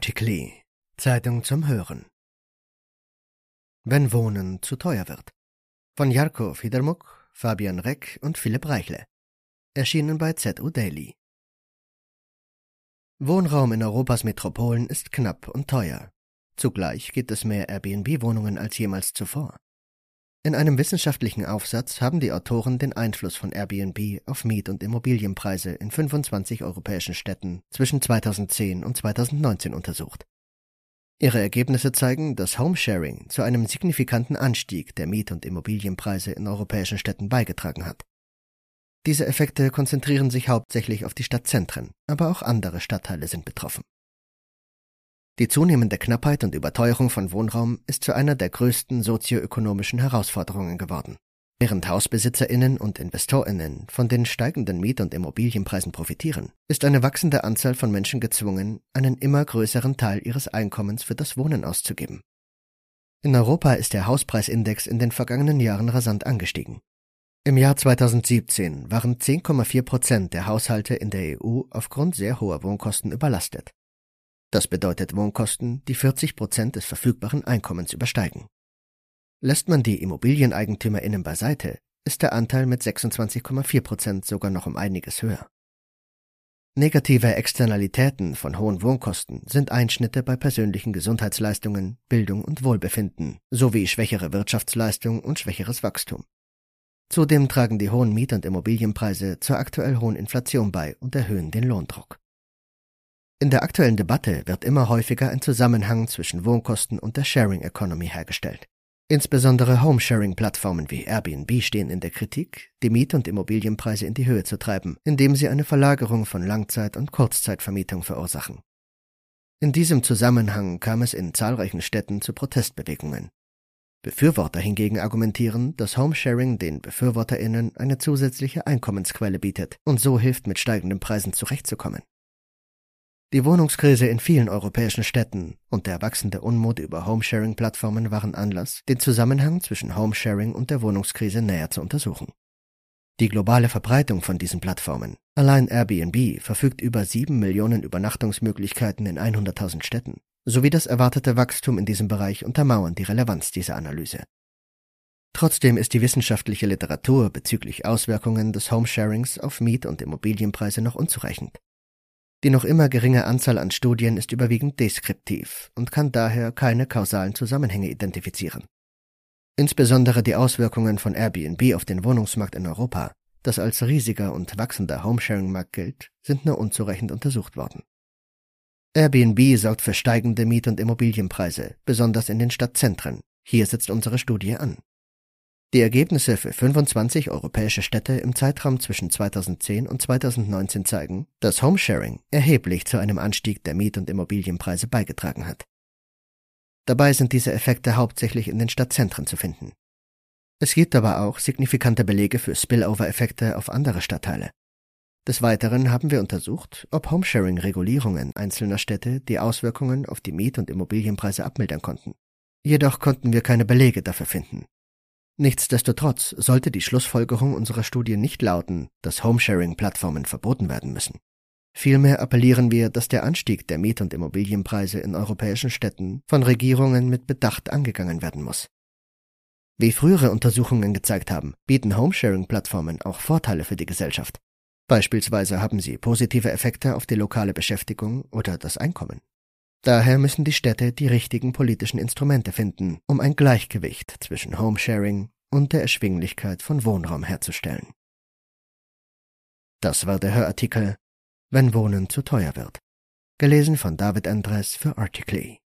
Article, Zeitung zum Hören. Wenn Wohnen zu teuer wird. Von Jarko Fiedermuck, Fabian Reck und Philipp Reichle. Erschienen bei ZU Daily. Wohnraum in Europas Metropolen ist knapp und teuer. Zugleich gibt es mehr Airbnb-Wohnungen als jemals zuvor. In einem wissenschaftlichen Aufsatz haben die Autoren den Einfluss von Airbnb auf Miet- und Immobilienpreise in 25 europäischen Städten zwischen 2010 und 2019 untersucht. Ihre Ergebnisse zeigen, dass Homesharing zu einem signifikanten Anstieg der Miet- und Immobilienpreise in europäischen Städten beigetragen hat. Diese Effekte konzentrieren sich hauptsächlich auf die Stadtzentren, aber auch andere Stadtteile sind betroffen. Die zunehmende Knappheit und Überteuerung von Wohnraum ist zu einer der größten sozioökonomischen Herausforderungen geworden. Während Hausbesitzerinnen und Investorinnen von den steigenden Miet- und Immobilienpreisen profitieren, ist eine wachsende Anzahl von Menschen gezwungen, einen immer größeren Teil ihres Einkommens für das Wohnen auszugeben. In Europa ist der Hauspreisindex in den vergangenen Jahren rasant angestiegen. Im Jahr 2017 waren 10,4 Prozent der Haushalte in der EU aufgrund sehr hoher Wohnkosten überlastet. Das bedeutet Wohnkosten, die 40 Prozent des verfügbaren Einkommens übersteigen. Lässt man die ImmobilieneigentümerInnen beiseite, ist der Anteil mit 26,4 Prozent sogar noch um einiges höher. Negative Externalitäten von hohen Wohnkosten sind Einschnitte bei persönlichen Gesundheitsleistungen, Bildung und Wohlbefinden sowie schwächere Wirtschaftsleistung und schwächeres Wachstum. Zudem tragen die hohen Miet- und Immobilienpreise zur aktuell hohen Inflation bei und erhöhen den Lohndruck. In der aktuellen Debatte wird immer häufiger ein Zusammenhang zwischen Wohnkosten und der Sharing Economy hergestellt. Insbesondere Home-Sharing-Plattformen wie Airbnb stehen in der Kritik, die Miet- und Immobilienpreise in die Höhe zu treiben, indem sie eine Verlagerung von Langzeit- und Kurzzeitvermietung verursachen. In diesem Zusammenhang kam es in zahlreichen Städten zu Protestbewegungen. Befürworter hingegen argumentieren, dass Homesharing den BefürworterInnen eine zusätzliche Einkommensquelle bietet und so hilft, mit steigenden Preisen zurechtzukommen. Die Wohnungskrise in vielen europäischen Städten und der wachsende Unmut über Homesharing-Plattformen waren Anlass, den Zusammenhang zwischen Homesharing und der Wohnungskrise näher zu untersuchen. Die globale Verbreitung von diesen Plattformen, allein Airbnb verfügt über sieben Millionen Übernachtungsmöglichkeiten in 100.000 Städten, sowie das erwartete Wachstum in diesem Bereich untermauern die Relevanz dieser Analyse. Trotzdem ist die wissenschaftliche Literatur bezüglich Auswirkungen des Homesharings auf Miet- und Immobilienpreise noch unzureichend. Die noch immer geringe Anzahl an Studien ist überwiegend deskriptiv und kann daher keine kausalen Zusammenhänge identifizieren. Insbesondere die Auswirkungen von Airbnb auf den Wohnungsmarkt in Europa, das als riesiger und wachsender Homesharing-Markt gilt, sind nur unzureichend untersucht worden. Airbnb sorgt für steigende Miet- und Immobilienpreise, besonders in den Stadtzentren. Hier setzt unsere Studie an. Die Ergebnisse für 25 europäische Städte im Zeitraum zwischen 2010 und 2019 zeigen, dass Homesharing erheblich zu einem Anstieg der Miet- und Immobilienpreise beigetragen hat. Dabei sind diese Effekte hauptsächlich in den Stadtzentren zu finden. Es gibt aber auch signifikante Belege für Spillover-Effekte auf andere Stadtteile. Des Weiteren haben wir untersucht, ob Homesharing-Regulierungen einzelner Städte die Auswirkungen auf die Miet- und Immobilienpreise abmildern konnten. Jedoch konnten wir keine Belege dafür finden. Nichtsdestotrotz sollte die Schlussfolgerung unserer Studie nicht lauten, dass Homesharing-Plattformen verboten werden müssen. Vielmehr appellieren wir, dass der Anstieg der Miet- und Immobilienpreise in europäischen Städten von Regierungen mit Bedacht angegangen werden muss. Wie frühere Untersuchungen gezeigt haben, bieten Homesharing-Plattformen auch Vorteile für die Gesellschaft. Beispielsweise haben sie positive Effekte auf die lokale Beschäftigung oder das Einkommen. Daher müssen die Städte die richtigen politischen Instrumente finden, um ein Gleichgewicht zwischen Homesharing und der Erschwinglichkeit von Wohnraum herzustellen. Das war der Hörartikel Wenn Wohnen zu teuer wird. Gelesen von David Andres für Articly.